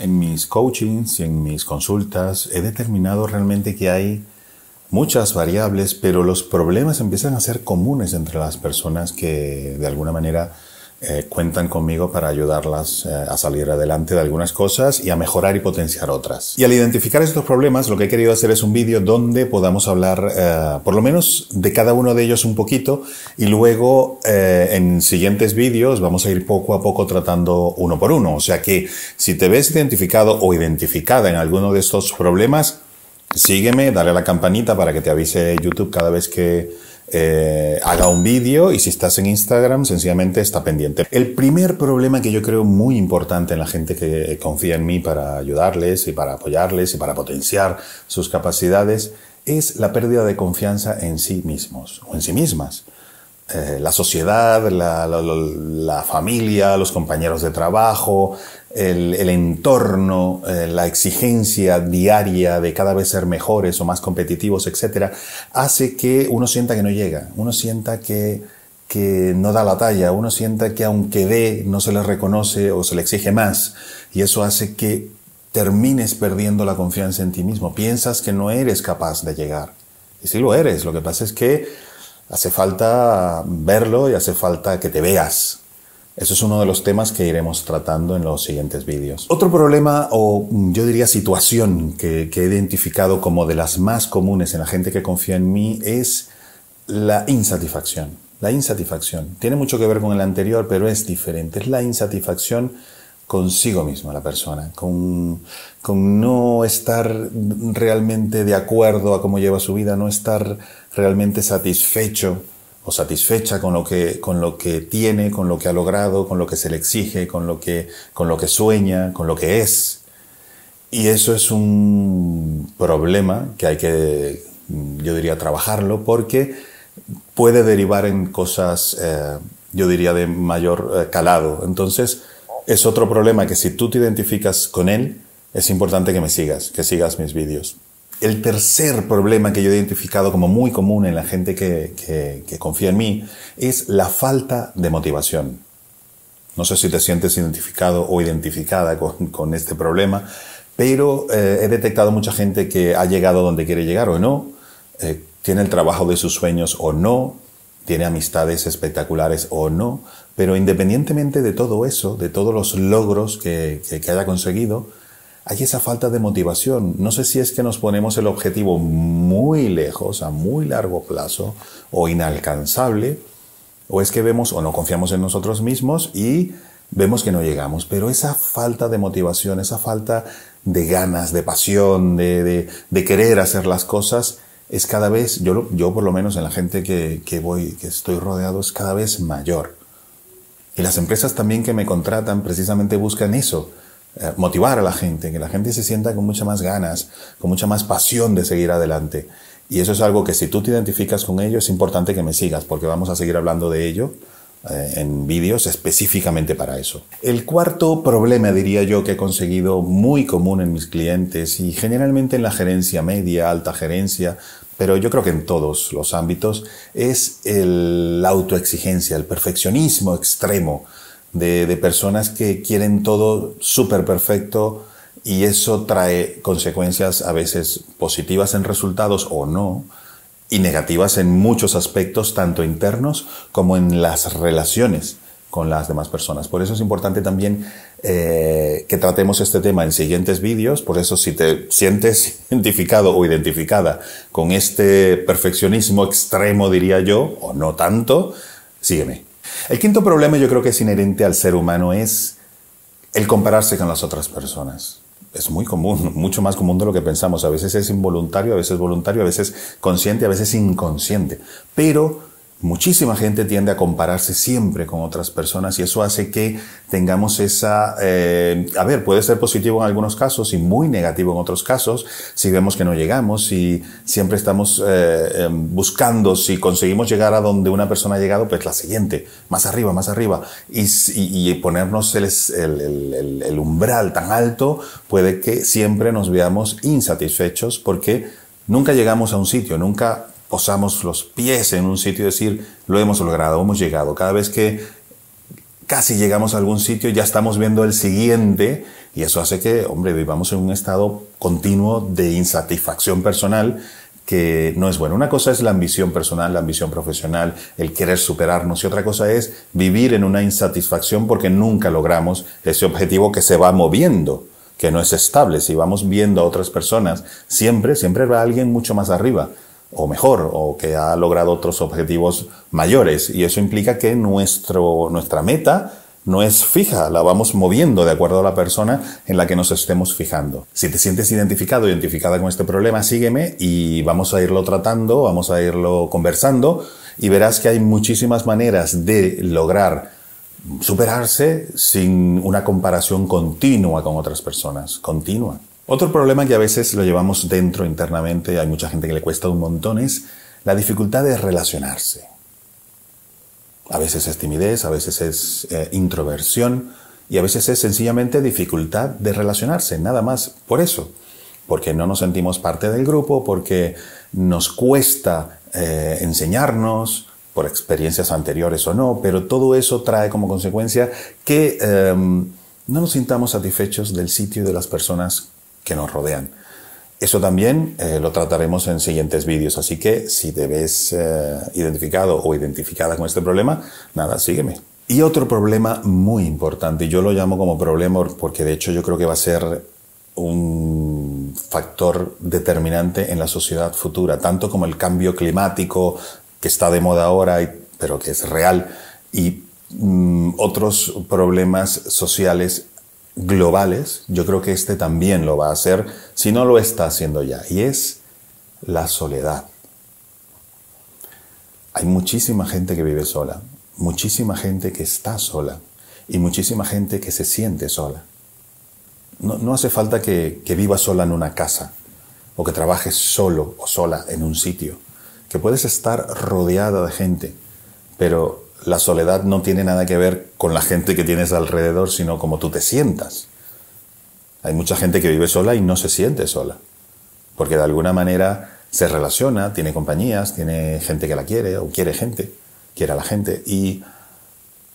En mis coachings y en mis consultas he determinado realmente que hay muchas variables, pero los problemas empiezan a ser comunes entre las personas que de alguna manera eh, cuentan conmigo para ayudarlas eh, a salir adelante de algunas cosas y a mejorar y potenciar otras. Y al identificar estos problemas, lo que he querido hacer es un vídeo donde podamos hablar eh, por lo menos de cada uno de ellos un poquito y luego en siguientes vídeos vamos a ir poco a poco tratando uno por uno. O sea que si te ves identificado o identificada en alguno de estos problemas, sígueme, dale a la campanita para que te avise YouTube cada vez que eh, haga un vídeo y si estás en Instagram, sencillamente está pendiente. El primer problema que yo creo muy importante en la gente que confía en mí para ayudarles y para apoyarles y para potenciar sus capacidades es la pérdida de confianza en sí mismos o en sí mismas. Eh, la sociedad, la, familia, los compañeros de trabajo, el, entorno, eh, la exigencia diaria de cada vez ser mejores o más competitivos, etc., hace que uno sienta que no llega, uno sienta que, que no da la talla, uno sienta que aunque dé no se le reconoce o se le exige más, y eso hace que termines perdiendo la confianza en ti mismo, piensas que no eres capaz de llegar. Y sí lo eres, lo que pasa es que Hace falta verlo y hace falta que te veas. Eso es uno de los temas que iremos tratando en los siguientes vídeos. Otro problema o yo diría situación que, que he identificado como de las más comunes en la gente que confía en mí es la insatisfacción. La insatisfacción. Tiene mucho que ver con el anterior, pero es diferente. Es la insatisfacción consigo misma la persona, con, con no estar realmente de acuerdo a cómo lleva su vida, no estar realmente satisfecho o satisfecha con lo que, con lo que tiene, con lo que ha logrado, con lo que se le exige, con lo que, con lo que sueña, con lo que es. Y eso es un problema que hay que, yo diría, trabajarlo porque puede derivar en cosas, eh, yo diría, de mayor eh, calado. Entonces, es otro problema que si tú te identificas con él, es importante que me sigas, que sigas mis vídeos. El tercer problema que yo he identificado como muy común en la gente que, confía en mí es la falta de motivación. No sé si te sientes identificado o identificada con, este problema, pero eh, he detectado mucha gente que ha llegado donde quiere llegar o no, eh, tiene el trabajo de sus sueños o no, tiene amistades espectaculares o no, pero independientemente de todo eso, de todos los logros que, haya conseguido, hay esa falta de motivación. No sé si es que nos ponemos el objetivo muy lejos, a muy largo plazo, o inalcanzable, o es que vemos o no confiamos en nosotros mismos y vemos que no llegamos. Pero esa falta de motivación, esa falta de ganas, de pasión, de, querer hacer las cosas, es cada vez, yo, yo por lo menos en la gente que, que voy, que estoy rodeado, es cada vez mayor. Y las empresas también que me contratan precisamente buscan eso, eh, motivar a la gente, que la gente se sienta con mucha más ganas, con mucha más pasión de seguir adelante. Y eso es algo que si tú te identificas con ello, es importante que me sigas, porque vamos a seguir hablando de ello eh, en vídeos específicamente para eso. El cuarto problema, diría yo, que he conseguido muy común en mis clientes y generalmente en la gerencia media, alta gerencia, pero yo creo que en todos los ámbitos, es el, la autoexigencia, el perfeccionismo extremo de, de personas que quieren todo súper perfecto y eso trae consecuencias a veces positivas en resultados o no, y negativas en muchos aspectos, tanto internos como en las relaciones con las demás personas. Por eso es importante también eh, que tratemos este tema en siguientes vídeos. Por eso si te sientes identificado o identificada con este perfeccionismo extremo, diría yo, o no tanto, sígueme. El quinto problema yo creo que es inherente al ser humano es el compararse con las otras personas es muy común, mucho más común de lo que pensamos. A veces es involuntario, a veces voluntario, a veces consciente, a veces inconsciente. Pero Muchísima gente tiende a compararse siempre con otras personas y eso hace que tengamos esa, eh, a ver, puede ser positivo en algunos casos y muy negativo en otros casos, si vemos que no llegamos, si siempre estamos eh, em, buscando, si conseguimos llegar a donde una persona ha llegado, pues la siguiente, más arriba, más arriba, y, y, ponernos el, el, el umbral tan alto puede que siempre nos veamos insatisfechos porque nunca llegamos a un sitio, nunca posamos los pies en un sitio y decir, lo hemos logrado, hemos llegado. Cada vez que casi llegamos a algún sitio ya estamos viendo el siguiente y eso hace que, hombre, vivamos en un estado continuo de insatisfacción personal que no es bueno. Una cosa es la ambición personal, la ambición profesional, el querer superarnos y otra cosa es vivir en una insatisfacción porque nunca logramos ese objetivo que se va moviendo, que no es estable. Si vamos viendo a otras personas, siempre, siempre va alguien mucho más arriba o mejor, o que ha logrado otros objetivos mayores. Y eso implica que nuestro, nuestra meta no es fija, la vamos moviendo de acuerdo a la persona en la que nos estemos fijando. Si te sientes identificado, identificada con este problema, sígueme y vamos a irlo tratando, vamos a irlo conversando y verás que hay muchísimas maneras de lograr superarse sin una comparación continua con otras personas, continua. Otro problema que a veces lo llevamos dentro internamente, hay mucha gente que le cuesta un montón, es la dificultad de relacionarse. A veces es timidez, a veces es eh, introversión y a veces es sencillamente dificultad de relacionarse, nada más por eso. Porque no nos sentimos parte del grupo, porque nos cuesta eh, enseñarnos, por experiencias anteriores o no, pero todo eso trae como consecuencia que em, no nos sintamos satisfechos del sitio y de las personas que nos rodean. Eso también eh, lo trataremos en siguientes vídeos, así que si te ves eh, identificado o identificada con este problema, nada, sígueme. Y otro problema muy importante, yo lo llamo como problema porque de hecho yo creo que va a ser un factor determinante en la sociedad futura, tanto como el cambio climático que está de moda ahora, pero que es real, y mm, otros problemas sociales globales, yo creo que este también lo va a hacer, si no lo está haciendo ya, y es la soledad. Hay muchísima gente que vive sola, muchísima gente que está sola y muchísima gente que se siente sola. No, hace falta que, que vivas sola en una casa o que trabajes solo o sola en un sitio, que puedes estar rodeada de gente, pero la soledad no tiene nada que ver con la gente que tienes alrededor, sino como tú te sientas. Hay mucha gente que vive sola y no se siente sola, porque de alguna manera se relaciona, tiene compañías, tiene gente que la quiere o quiere gente, quiere a la gente. Y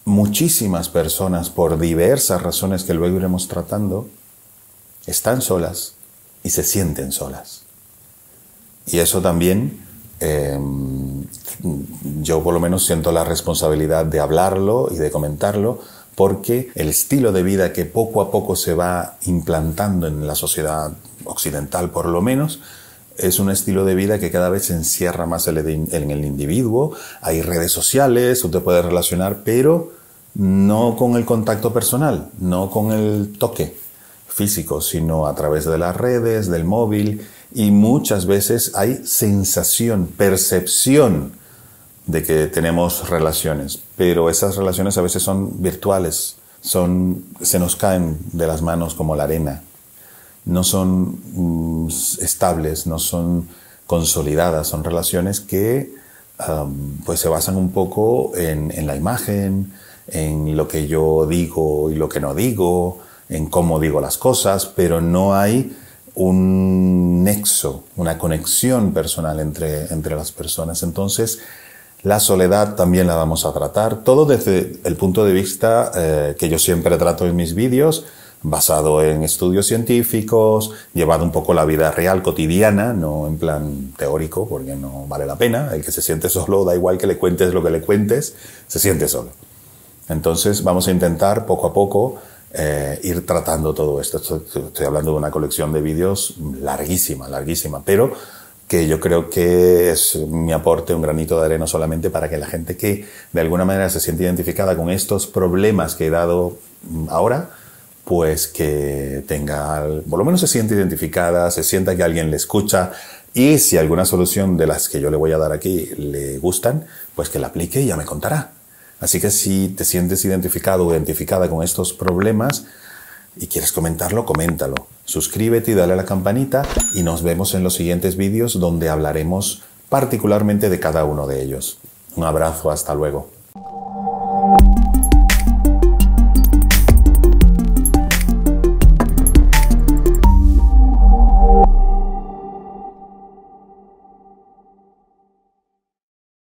muchísimas personas, por diversas razones que luego iremos tratando, están solas y se sienten solas. Y eso también Em, yo por lo menos siento la responsabilidad de hablarlo y de comentarlo porque el estilo de vida que poco a poco se va implantando en la sociedad occidental por lo menos, es un estilo de vida que cada vez se encierra más en el individuo. Hay redes sociales, tú te puedes relacionar, pero no con el contacto personal, no con el toque físico, sino a través de las redes, del móvil y muchas veces hay sensación, percepción de que tenemos relaciones, pero esas relaciones a veces son virtuales, son, se nos caen de las manos como la arena, no son mm, estables, no son consolidadas, son relaciones que pues se basan un poco en, en la imagen, en lo que yo digo y lo que no digo, en cómo digo las cosas, pero no hay un nexo, una conexión personal entre, entre las personas. Entonces, la soledad también la vamos a tratar, todo desde el punto de vista eh, que yo siempre trato en mis vídeos, basado en estudios científicos, llevado un poco la vida real, cotidiana, no en plan teórico, porque no vale la pena. El que se siente solo, da igual que le cuentes lo que le cuentes, se siente solo. Entonces vamos a intentar poco a poco eh, ir tratando todo esto. Estoy, hablando de una colección de vídeos larguísima, larguísima, pero que yo creo que es mi aporte, un granito de arena solamente para que la gente que de alguna manera se siente identificada con estos problemas que he dado ahora, pues que tenga, por lo menos se siente identificada, se sienta que alguien le escucha y si alguna solución de las que yo le voy a dar aquí le gustan, pues que la aplique y ya me contará. Así que si te sientes identificado o identificada con estos problemas y quieres comentarlo, coméntalo. Suscríbete y dale a la campanita y nos vemos en los siguientes vídeos donde hablaremos particularmente de cada uno de ellos. Un abrazo, hasta luego.